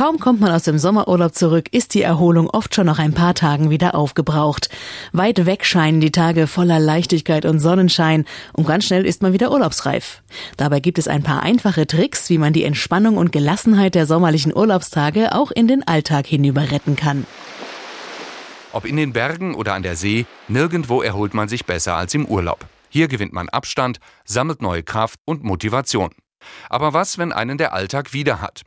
Kaum kommt man aus dem Sommerurlaub zurück, ist die Erholung oft schon nach ein paar Tagen wieder aufgebraucht. Weit weg scheinen die Tage voller Leichtigkeit und Sonnenschein und ganz schnell ist man wieder urlaubsreif. Dabei gibt es ein paar einfache Tricks, wie man die Entspannung und Gelassenheit der sommerlichen Urlaubstage auch in den Alltag hinüber retten kann. Ob in den Bergen oder an der See, nirgendwo erholt man sich besser als im Urlaub. Hier gewinnt man Abstand, sammelt neue Kraft und Motivation. Aber was, wenn einen der Alltag wieder hat?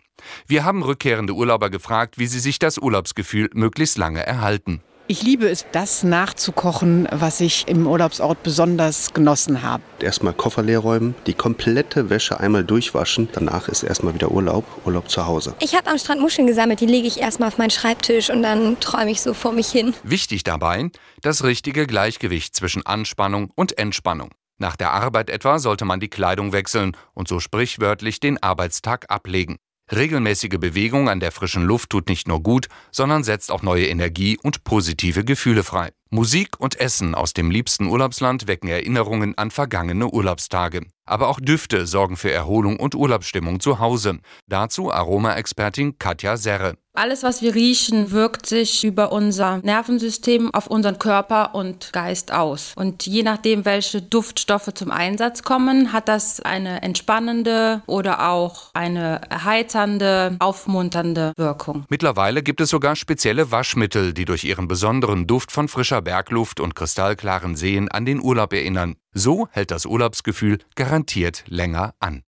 Wir haben rückkehrende Urlauber gefragt, wie sie sich das Urlaubsgefühl möglichst lange erhalten. Ich liebe es, das nachzukochen, was ich im Urlaubsort besonders genossen habe. Erstmal Koffer leer räumen, die komplette Wäsche einmal durchwaschen. Danach ist erstmal wieder Urlaub, Urlaub zu Hause. Ich habe am Strand Muscheln gesammelt, die lege ich erstmal auf meinen Schreibtisch und dann träume ich so vor mich hin. Wichtig dabei, das richtige Gleichgewicht zwischen Anspannung und Entspannung. Nach der Arbeit etwa sollte man die Kleidung wechseln und so sprichwörtlich den Arbeitstag ablegen. Regelmäßige Bewegung an der frischen Luft tut nicht nur gut, sondern setzt auch neue Energie und positive Gefühle frei. Musik und Essen aus dem liebsten Urlaubsland wecken Erinnerungen an vergangene Urlaubstage. Aber auch Düfte sorgen für Erholung und Urlaubsstimmung zu Hause. Dazu Aromaexpertin Katja Serre. Alles, was wir riechen, wirkt sich über unser Nervensystem auf unseren Körper und Geist aus. Und je nachdem, welche Duftstoffe zum Einsatz kommen, hat das eine entspannende oder auch eine erheiternde, aufmunternde Wirkung. Mittlerweile gibt es sogar spezielle Waschmittel, die durch ihren besonderen Duft von frischer Bergluft und kristallklaren Seen an den Urlaub erinnern. So hält das Urlaubsgefühl garantiert länger an.